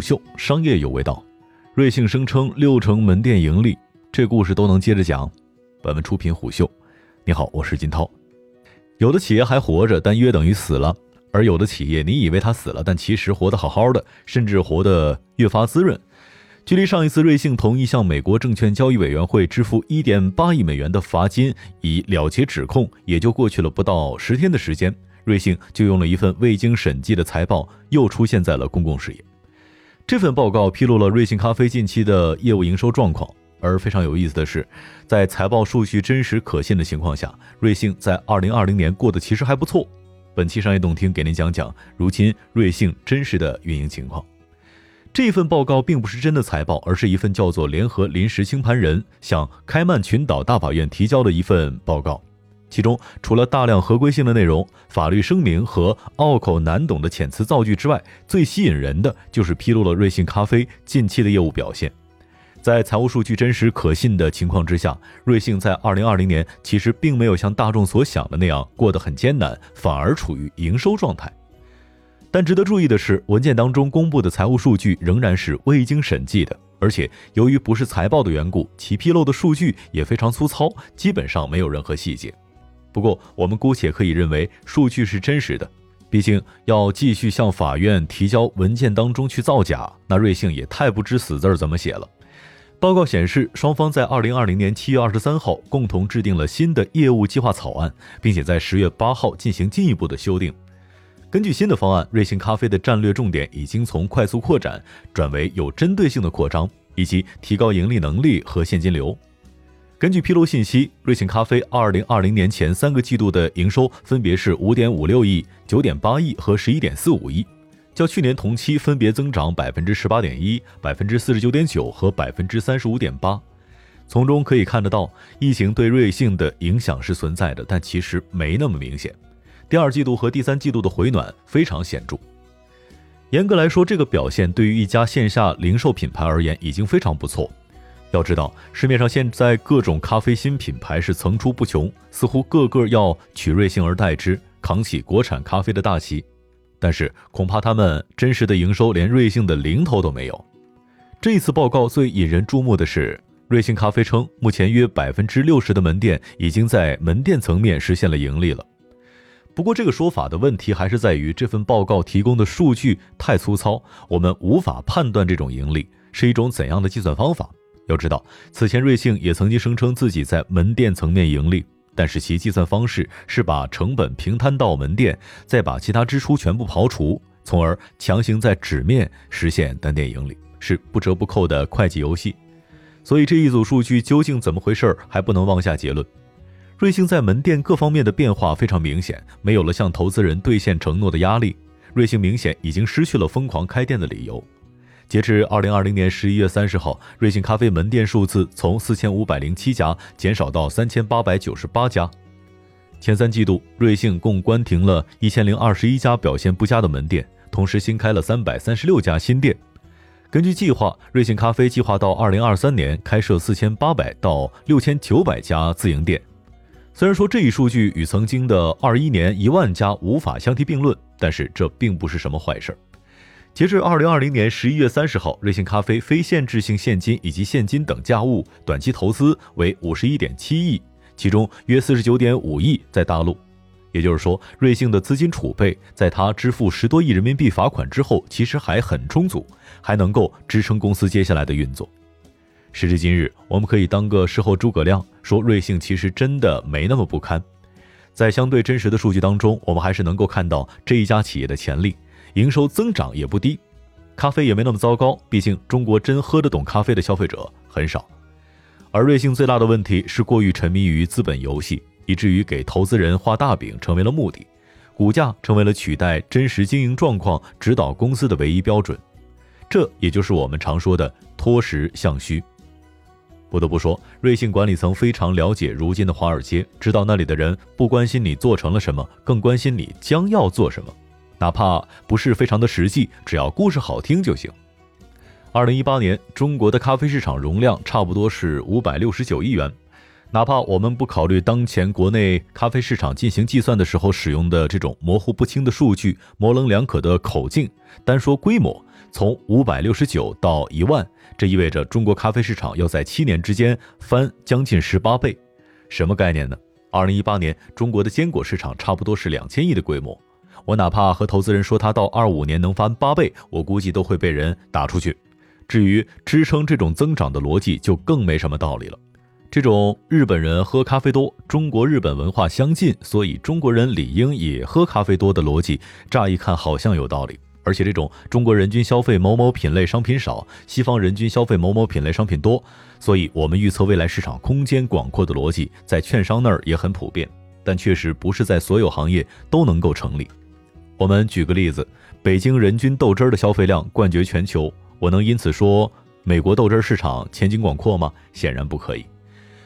虎嗅，商业有味道。瑞幸声称六成门店盈利，这故事都能接着讲。本文出品虎嗅。你好，我是金涛。有的企业还活着，但约等于死了；而有的企业，你以为它死了，但其实活得好好的，甚至活得越发滋润。距离上一次瑞幸同意向美国证券交易委员会支付一点八亿美元的罚金以了结指控，也就过去了不到十天的时间，瑞幸就用了一份未经审计的财报又出现在了公共视野。这份报告披露了瑞幸咖啡近期的业务营收状况，而非常有意思的是，在财报数据真实可信的情况下，瑞幸在二零二零年过得其实还不错。本期商业动听给您讲讲如今瑞幸真实的运营情况。这份报告并不是真的财报，而是一份叫做“联合临时清盘人”向开曼群岛大法院提交的一份报告。其中除了大量合规性的内容、法律声明和拗口难懂的遣词造句之外，最吸引人的就是披露了瑞幸咖啡近期的业务表现。在财务数据真实可信的情况之下，瑞幸在2020年其实并没有像大众所想的那样过得很艰难，反而处于营收状态。但值得注意的是，文件当中公布的财务数据仍然是未经审计的，而且由于不是财报的缘故，其披露的数据也非常粗糙，基本上没有任何细节。不过，我们姑且可以认为数据是真实的，毕竟要继续向法院提交文件当中去造假，那瑞幸也太不知死字儿怎么写了。报告显示，双方在二零二零年七月二十三号共同制定了新的业务计划草案，并且在十月八号进行进一步的修订。根据新的方案，瑞幸咖啡的战略重点已经从快速扩展转为有针对性的扩张，以及提高盈利能力和现金流。根据披露信息，瑞幸咖啡二零二零年前三个季度的营收分别是五点五六亿、九点八亿和十一点四五亿，较去年同期分别增长百分之十八点一、百分之四十九点九和百分之三十五点八。从中可以看得到，疫情对瑞幸的影响是存在的，但其实没那么明显。第二季度和第三季度的回暖非常显著。严格来说，这个表现对于一家线下零售品牌而言已经非常不错。要知道，市面上现在各种咖啡新品牌是层出不穷，似乎个个要取瑞幸而代之，扛起国产咖啡的大旗。但是，恐怕他们真实的营收连瑞幸的零头都没有。这次报告最引人注目的是，瑞幸咖啡称，目前约百分之六十的门店已经在门店层面实现了盈利了。不过，这个说法的问题还是在于这份报告提供的数据太粗糙，我们无法判断这种盈利是一种怎样的计算方法。要知道，此前瑞幸也曾经声称自己在门店层面盈利，但是其计算方式是把成本平摊到门店，再把其他支出全部刨除，从而强行在纸面实现单店盈利，是不折不扣的会计游戏。所以这一组数据究竟怎么回事，还不能妄下结论。瑞幸在门店各方面的变化非常明显，没有了向投资人兑现承诺的压力。瑞幸明显已经失去了疯狂开店的理由。截至二零二零年十一月三十号，瑞幸咖啡门店数字从四千五百零七家减少到三千八百九十八家。前三季度，瑞幸共关停了一千零二十一家表现不佳的门店，同时新开了三百三十六家新店。根据计划，瑞幸咖啡计划到二零二三年开设四千八百到六千九百家自营店。虽然说这一数据与曾经的二一年一万家无法相提并论，但是这并不是什么坏事儿。截至二零二零年十一月三十号，瑞幸咖啡非限制性现金以及现金等价物短期投资为五十一点七亿，其中约四十九点五亿在大陆。也就是说，瑞幸的资金储备在他支付十多亿人民币罚款之后，其实还很充足，还能够支撑公司接下来的运作。时至今日，我们可以当个事后诸葛亮，说瑞幸其实真的没那么不堪。在相对真实的数据当中，我们还是能够看到这一家企业的潜力，营收增长也不低，咖啡也没那么糟糕。毕竟中国真喝得懂咖啡的消费者很少。而瑞幸最大的问题是过于沉迷于资本游戏，以至于给投资人画大饼成为了目的，股价成为了取代真实经营状况指导公司的唯一标准。这也就是我们常说的脱实向虚。不得不说，瑞幸管理层非常了解如今的华尔街，知道那里的人不关心你做成了什么，更关心你将要做什么，哪怕不是非常的实际，只要故事好听就行。二零一八年，中国的咖啡市场容量差不多是五百六十九亿元，哪怕我们不考虑当前国内咖啡市场进行计算的时候使用的这种模糊不清的数据、模棱两可的口径，单说规模，从五百六十九到一万，这意味着中国咖啡市场要在七年之间翻将近十八倍。什么概念呢？二零一八年中国的坚果市场差不多是两千亿的规模。我哪怕和投资人说它到二五年能翻八倍，我估计都会被人打出去。至于支撑这种增长的逻辑，就更没什么道理了。这种日本人喝咖啡多，中国日本文化相近，所以中国人理应也喝咖啡多的逻辑，乍一看好像有道理。而且这种中国人均消费某某品类商品少，西方人均消费某某品类商品多，所以我们预测未来市场空间广阔的逻辑，在券商那儿也很普遍，但确实不是在所有行业都能够成立。我们举个例子，北京人均豆汁儿的消费量冠绝全球，我能因此说美国豆汁儿市场前景广阔吗？显然不可以。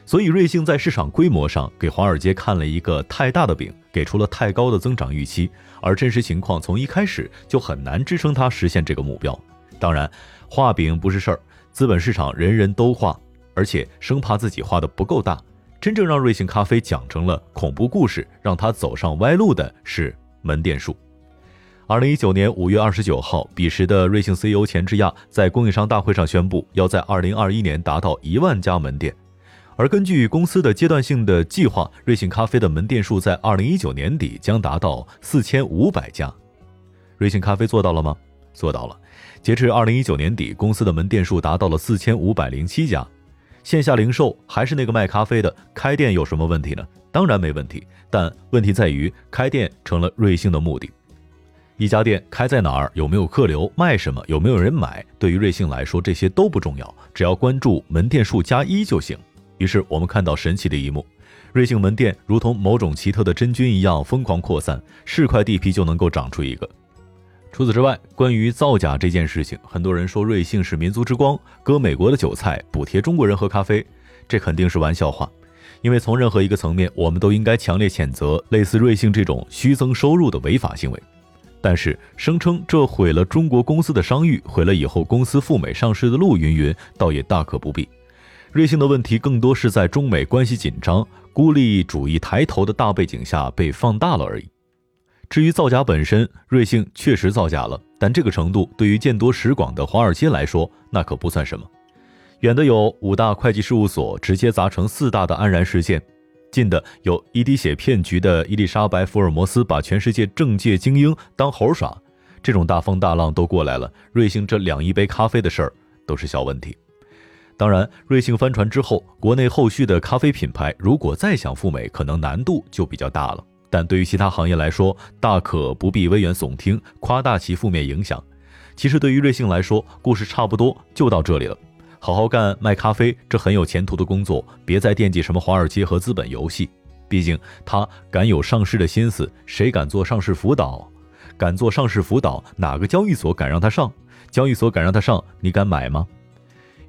所以，瑞幸在市场规模上给华尔街看了一个太大的饼，给出了太高的增长预期，而真实情况从一开始就很难支撑它实现这个目标。当然，画饼不是事儿，资本市场人人都画，而且生怕自己画的不够大。真正让瑞幸咖啡讲成了恐怖故事，让它走上歪路的是门店数。二零一九年五月二十九号，彼时的瑞幸 CEO 钱志亚在供应商大会上宣布，要在二零二一年达到一万家门店。而根据公司的阶段性的计划，瑞幸咖啡的门店数在二零一九年底将达到四千五百家。瑞幸咖啡做到了吗？做到了。截至二零一九年底，公司的门店数达到了四千五百零七家。线下零售还是那个卖咖啡的，开店有什么问题呢？当然没问题，但问题在于开店成了瑞幸的目的。一家店开在哪儿，有没有客流，卖什么，有没有人买，对于瑞幸来说这些都不重要，只要关注门店数加一就行。于是我们看到神奇的一幕，瑞幸门店如同某种奇特的真菌一样疯狂扩散，是块地皮就能够长出一个。除此之外，关于造假这件事情，很多人说瑞幸是民族之光，割美国的韭菜，补贴中国人喝咖啡，这肯定是玩笑话。因为从任何一个层面，我们都应该强烈谴责类似瑞幸这种虚增收入的违法行为。但是声称这毁了中国公司的商誉，毁了以后公司赴美上市的路，云云，倒也大可不必。瑞幸的问题更多是在中美关系紧张、孤立主义抬头的大背景下被放大了而已。至于造假本身，瑞幸确实造假了，但这个程度对于见多识广的华尔街来说，那可不算什么。远的有五大会计事务所直接砸成四大的安然事件，近的有一滴血骗局的伊丽莎白·福尔摩斯把全世界政界精英当猴耍，这种大风大浪都过来了，瑞幸这两亿杯咖啡的事儿都是小问题。当然，瑞幸翻船之后，国内后续的咖啡品牌如果再想赴美，可能难度就比较大了。但对于其他行业来说，大可不必危言耸听，夸大其负面影响。其实对于瑞幸来说，故事差不多就到这里了。好好干卖咖啡，这很有前途的工作，别再惦记什么华尔街和资本游戏。毕竟他敢有上市的心思，谁敢做上市辅导？敢做上市辅导，哪个交易所敢让他上？交易所敢让他上，你敢买吗？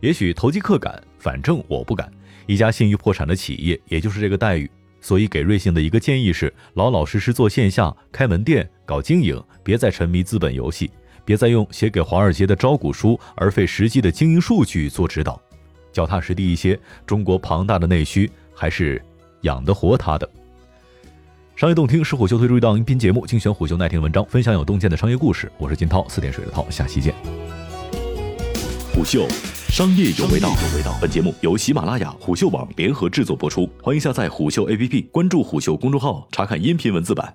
也许投机客敢，反正我不敢。一家信誉破产的企业，也就是这个待遇。所以给瑞幸的一个建议是：老老实实做线下，开门店，搞经营，别再沉迷资本游戏，别再用写给华尔街的招股书而费实际的经营数据做指导，脚踏实地一些。中国庞大的内需还是养得活它的。商业洞听是虎嗅推出一档音频节目，精选虎嗅耐听文章，分享有洞见的商业故事。我是金涛，四点水的涛，下期见。虎嗅。商业有味道。本节目由喜马拉雅、虎嗅网联合制作播出，欢迎下载虎嗅 APP，关注虎嗅公众号，查看音频文字版。